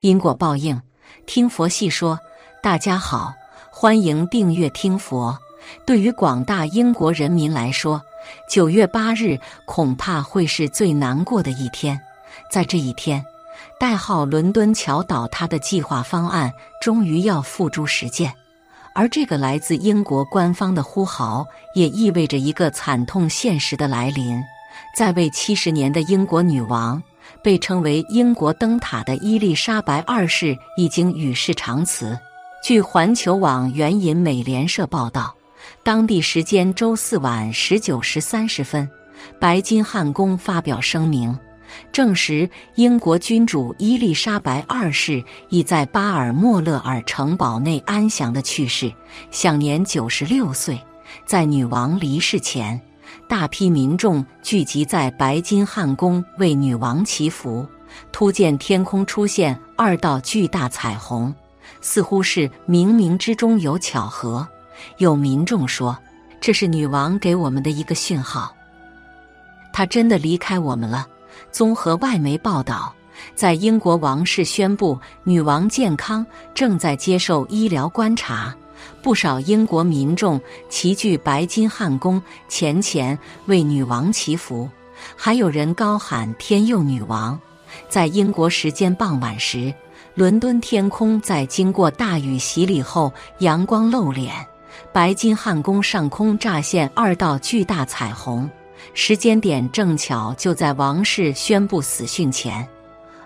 因果报应，听佛细说。大家好，欢迎订阅听佛。对于广大英国人民来说，九月八日恐怕会是最难过的一天。在这一天，代号“伦敦桥”倒塌的计划方案终于要付诸实践。而这个来自英国官方的呼号，也意味着一个惨痛现实的来临。在位七十年的英国女王，被称为“英国灯塔”的伊丽莎白二世已经与世长辞。据环球网援引美联社报道，当地时间周四晚十九时三十分，白金汉宫发表声明。证实英国君主伊丽莎白二世已在巴尔莫勒尔城堡内安详的去世，享年九十六岁。在女王离世前，大批民众聚集在白金汉宫为女王祈福。突见天空出现二道巨大彩虹，似乎是冥冥之中有巧合。有民众说，这是女王给我们的一个讯号，她真的离开我们了。综合外媒报道，在英国王室宣布女王健康，正在接受医疗观察。不少英国民众齐聚白金汉宫前前为女王祈福，还有人高喊“天佑女王”。在英国时间傍晚时，伦敦天空在经过大雨洗礼后，阳光露脸，白金汉宫上空乍现二道巨大彩虹。时间点正巧就在王室宣布死讯前，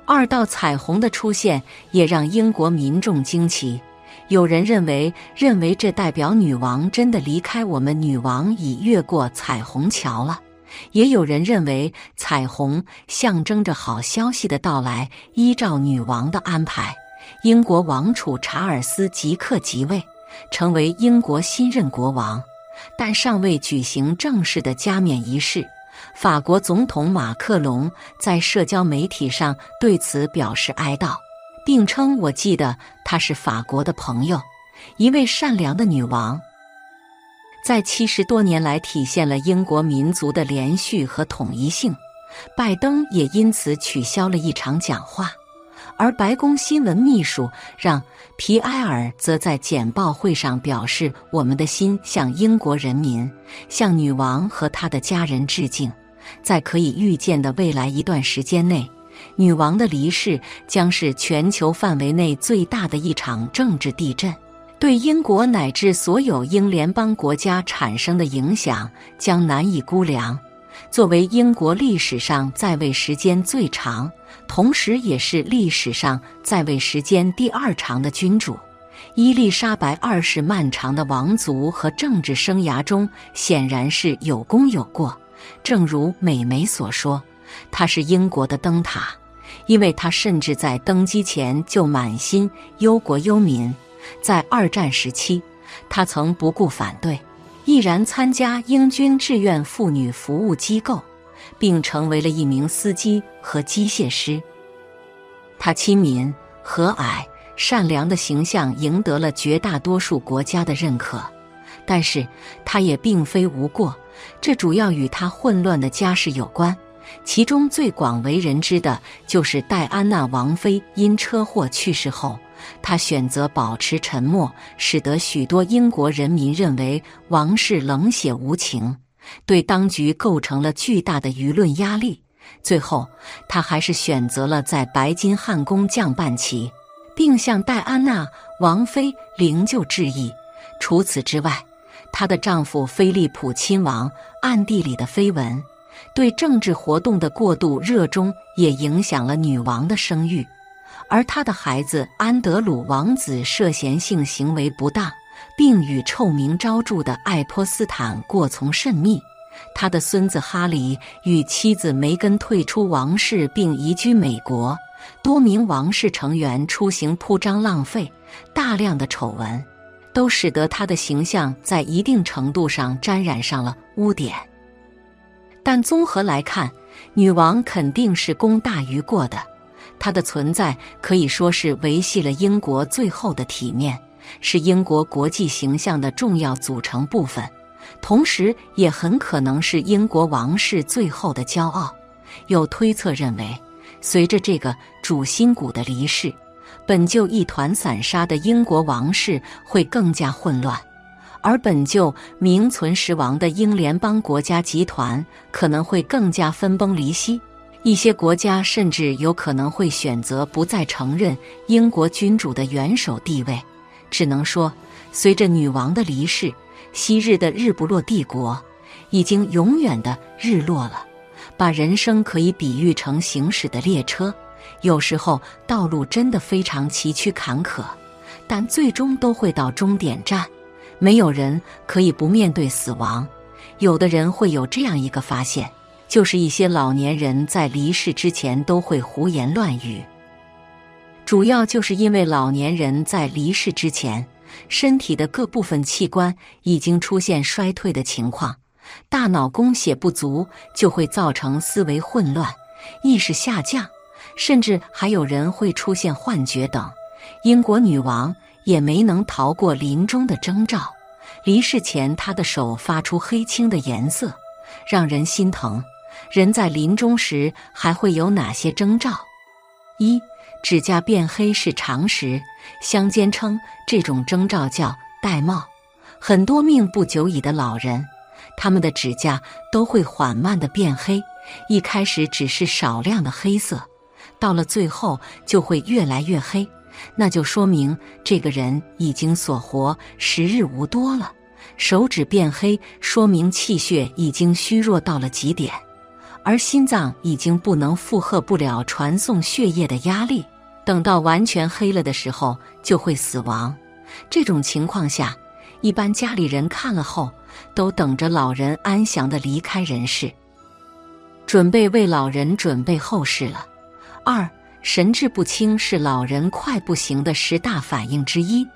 二道彩虹的出现也让英国民众惊奇。有人认为，认为这代表女王真的离开我们，女王已越过彩虹桥了；也有人认为，彩虹象征着好消息的到来。依照女王的安排，英国王储查尔斯即刻即位，成为英国新任国王。但尚未举行正式的加冕仪式。法国总统马克龙在社交媒体上对此表示哀悼，并称：“我记得她是法国的朋友，一位善良的女王，在七十多年来体现了英国民族的连续和统一性。”拜登也因此取消了一场讲话。而白宫新闻秘书让皮埃尔则在简报会上表示：“我们的心向英国人民、向女王和她的家人致敬。在可以预见的未来一段时间内，女王的离世将是全球范围内最大的一场政治地震，对英国乃至所有英联邦国家产生的影响将难以估量。”作为英国历史上在位时间最长。同时，也是历史上在位时间第二长的君主，伊丽莎白二世漫长的王族和政治生涯中，显然是有功有过。正如美媒所说，他是英国的灯塔，因为他甚至在登基前就满心忧国忧民。在二战时期，他曾不顾反对，毅然参加英军志愿妇女服务机构。并成为了一名司机和机械师。他亲民、和蔼、善良的形象赢得了绝大多数国家的认可，但是他也并非无过，这主要与他混乱的家世有关。其中最广为人知的就是戴安娜王妃因车祸去世后，她选择保持沉默，使得许多英国人民认为王室冷血无情。对当局构成了巨大的舆论压力。最后，他还是选择了在白金汉宫降半旗，并向戴安娜王妃灵柩致意。除此之外，她的丈夫菲利普亲王暗地里的绯闻，对政治活动的过度热衷，也影响了女王的声誉。而她的孩子安德鲁王子涉嫌性行为不当。并与臭名昭著的爱泼斯坦过从甚密。他的孙子哈里与妻子梅根退出王室并移居美国。多名王室成员出行铺张浪费，大量的丑闻都使得他的形象在一定程度上沾染上了污点。但综合来看，女王肯定是功大于过的。她的存在可以说是维系了英国最后的体面。是英国国际形象的重要组成部分，同时也很可能是英国王室最后的骄傲。有推测认为，随着这个主心骨的离世，本就一团散沙的英国王室会更加混乱，而本就名存实亡的英联邦国家集团可能会更加分崩离析。一些国家甚至有可能会选择不再承认英国君主的元首地位。只能说，随着女王的离世，昔日的日不落帝国已经永远的日落了。把人生可以比喻成行驶的列车，有时候道路真的非常崎岖坎坷，但最终都会到终点站。没有人可以不面对死亡。有的人会有这样一个发现。就是一些老年人在离世之前都会胡言乱语，主要就是因为老年人在离世之前，身体的各部分器官已经出现衰退的情况，大脑供血不足就会造成思维混乱、意识下降，甚至还有人会出现幻觉等。英国女王也没能逃过临终的征兆，离世前他的手发出黑青的颜色，让人心疼。人在临终时还会有哪些征兆？一、指甲变黑是常识，乡间称这种征兆叫玳瑁。很多命不久矣的老人，他们的指甲都会缓慢的变黑，一开始只是少量的黑色，到了最后就会越来越黑，那就说明这个人已经所活时日无多了。手指变黑，说明气血已经虚弱到了极点。而心脏已经不能负荷不了传送血液的压力，等到完全黑了的时候就会死亡。这种情况下，一般家里人看了后都等着老人安详的离开人世，准备为老人准备后事了。二，神志不清是老人快不行的十大反应之一。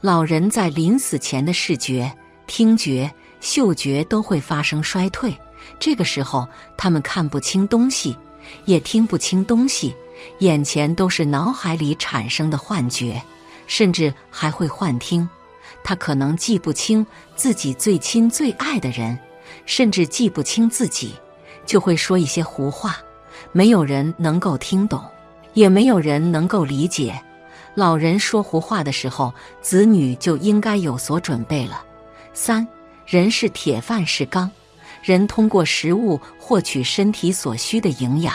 老人在临死前的视觉、听觉、嗅觉都会发生衰退。这个时候，他们看不清东西，也听不清东西，眼前都是脑海里产生的幻觉，甚至还会幻听。他可能记不清自己最亲最爱的人，甚至记不清自己，就会说一些胡话，没有人能够听懂，也没有人能够理解。老人说胡话的时候，子女就应该有所准备了。三，人是铁，饭是钢。人通过食物获取身体所需的营养，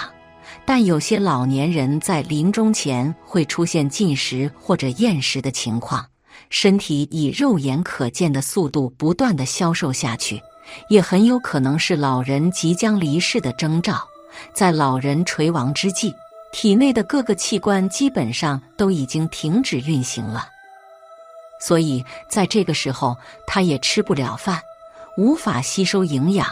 但有些老年人在临终前会出现进食或者厌食的情况，身体以肉眼可见的速度不断的消瘦下去，也很有可能是老人即将离世的征兆。在老人垂亡之际，体内的各个器官基本上都已经停止运行了，所以在这个时候，他也吃不了饭。无法吸收营养，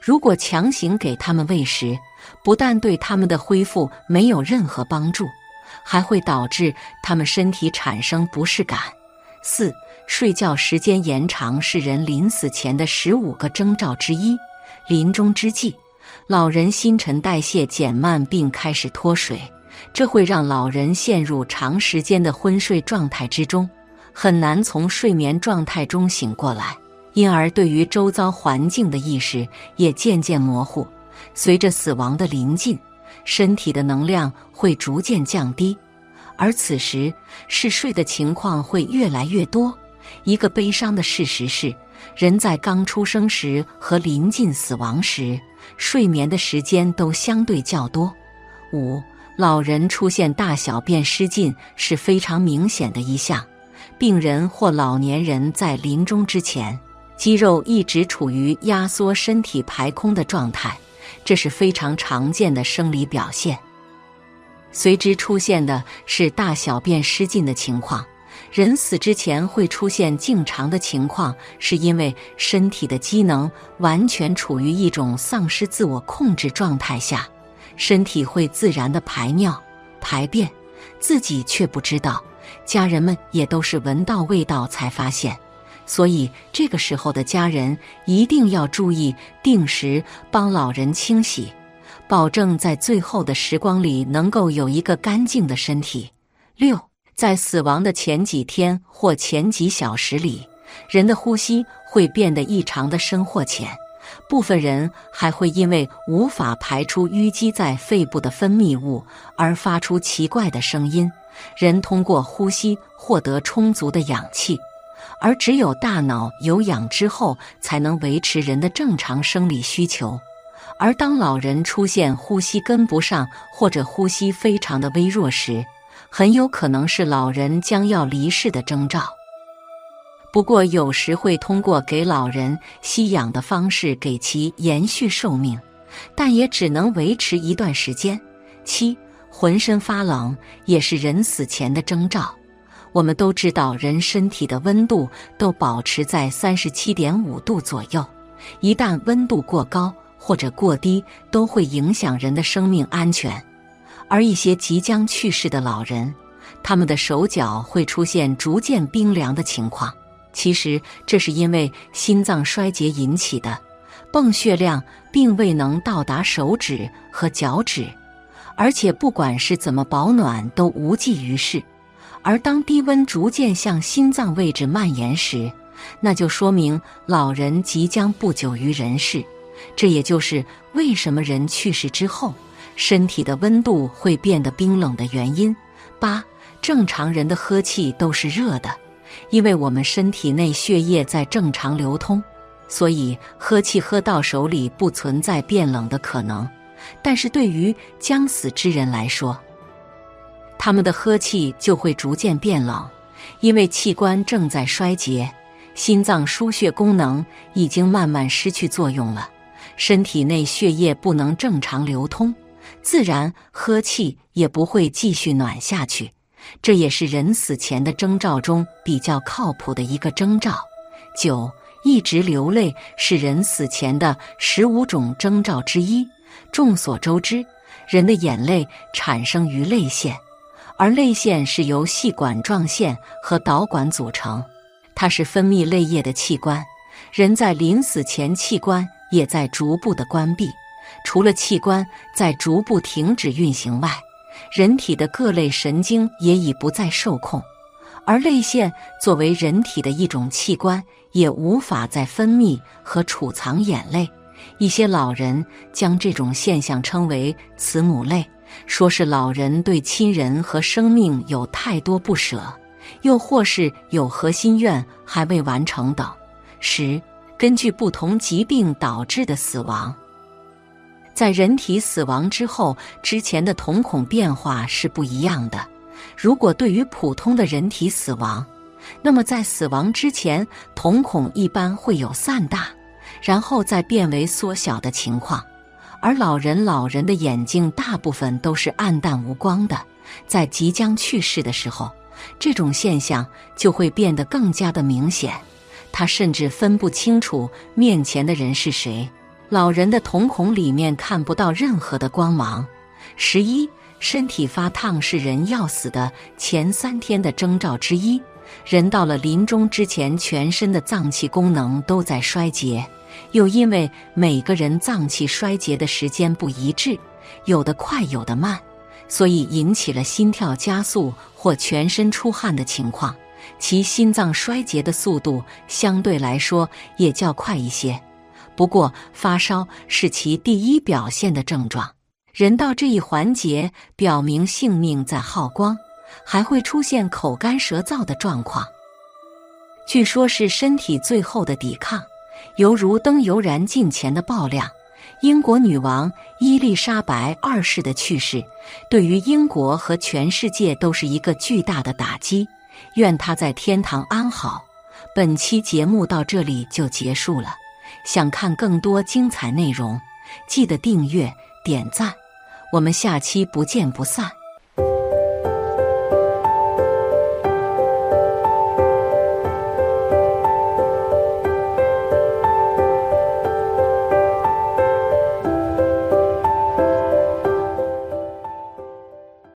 如果强行给他们喂食，不但对他们的恢复没有任何帮助，还会导致他们身体产生不适感。四、睡觉时间延长是人临死前的十五个征兆之一。临终之际，老人新陈代谢减慢并开始脱水，这会让老人陷入长时间的昏睡状态之中，很难从睡眠状态中醒过来。因而，对于周遭环境的意识也渐渐模糊。随着死亡的临近，身体的能量会逐渐降低，而此时嗜睡的情况会越来越多。一个悲伤的事实是，人在刚出生时和临近死亡时，睡眠的时间都相对较多。五，老人出现大小便失禁是非常明显的一项。病人或老年人在临终之前。肌肉一直处于压缩身体排空的状态，这是非常常见的生理表现。随之出现的是大小便失禁的情况。人死之前会出现静长的情况，是因为身体的机能完全处于一种丧失自我控制状态下，身体会自然的排尿、排便，自己却不知道。家人们也都是闻到味道才发现。所以，这个时候的家人一定要注意定时帮老人清洗，保证在最后的时光里能够有一个干净的身体。六，在死亡的前几天或前几小时里，人的呼吸会变得异常的深或浅，部分人还会因为无法排出淤积在肺部的分泌物而发出奇怪的声音，人通过呼吸获得充足的氧气，而只有大脑有氧之后，才能维持人的正常生理需求。而当老人出现呼吸跟不上或者呼吸非常的微弱时，很有可能是老人将要离世的征兆。不过，有时会通过给老人吸氧的方式给其延续寿命，但也只能维持一段时间。七，浑身发冷也是人死前的征兆。我们都知道，人身体的温度都保持在三十七点五度左右，一旦温度过高或者过低，都会影响人的生命安全。而一些即将去世的老人，他们的手脚会出现逐渐冰凉的情况。其实这是因为心脏衰竭引起的，泵血量并未能到达手指和脚趾，而且不管是怎么保暖都无济于事。而当低温逐渐向心脏位置蔓延时，那就说明老人即将不久于人世。这也就是为什么人去世之后，身体的温度会变得冰冷的原因。八，正常人的喝气都是热的。因为我们身体内血液在正常流通，所以喝气喝到手里不存在变冷的可能。但是对于将死之人来说，他们的喝气就会逐渐变冷，因为器官正在衰竭，心脏输血功能已经慢慢失去作用了，身体内血液不能正常流通，自然呵气也不会继续暖下去。这也是人死前的征兆中比较靠谱的一个征兆。九，一直流泪是人死前的十五种征兆之一。众所周知，人的眼泪产生于泪腺，而泪腺是由细管状腺和导管组成，它是分泌泪液的器官。人在临死前，器官也在逐步的关闭，除了器官在逐步停止运行外。人体的各类神经也已不再受控，而泪腺作为人体的一种器官，也无法再分泌和储藏眼泪。一些老人将这种现象称为“慈母泪”，说是老人对亲人和生命有太多不舍，又或是有核心愿还未完成等。十，根据不同疾病导致的死亡。在人体死亡之后，之前的瞳孔变化是不一样的。如果对于普通的人体死亡，那么在死亡之前，瞳孔一般会有散大，然后再变为缩小的情况。而老人老人的眼睛大部分都是暗淡无光的，在即将去世的时候，这种现象就会变得更加的明显。他甚至分不清楚面前的人是谁。老人的瞳孔里面看不到任何的光芒。十一，身体发烫是人要死的前三天的征兆之一。人到了临终之前，全身的脏器功能都在衰竭，又因为每个人脏器衰竭的时间不一致，有的快，有的慢，所以引起了心跳加速或全身出汗的情况。其心脏衰竭的速度相对来说也较快一些。不过，发烧是其第一表现的症状。人到这一环节，表明性命在耗光，还会出现口干舌燥的状况。据说，是身体最后的抵抗，犹如灯油燃尽前的爆亮。英国女王伊丽莎白二世的去世，对于英国和全世界都是一个巨大的打击。愿她在天堂安好。本期节目到这里就结束了。想看更多精彩内容，记得订阅点赞，我们下期不见不散。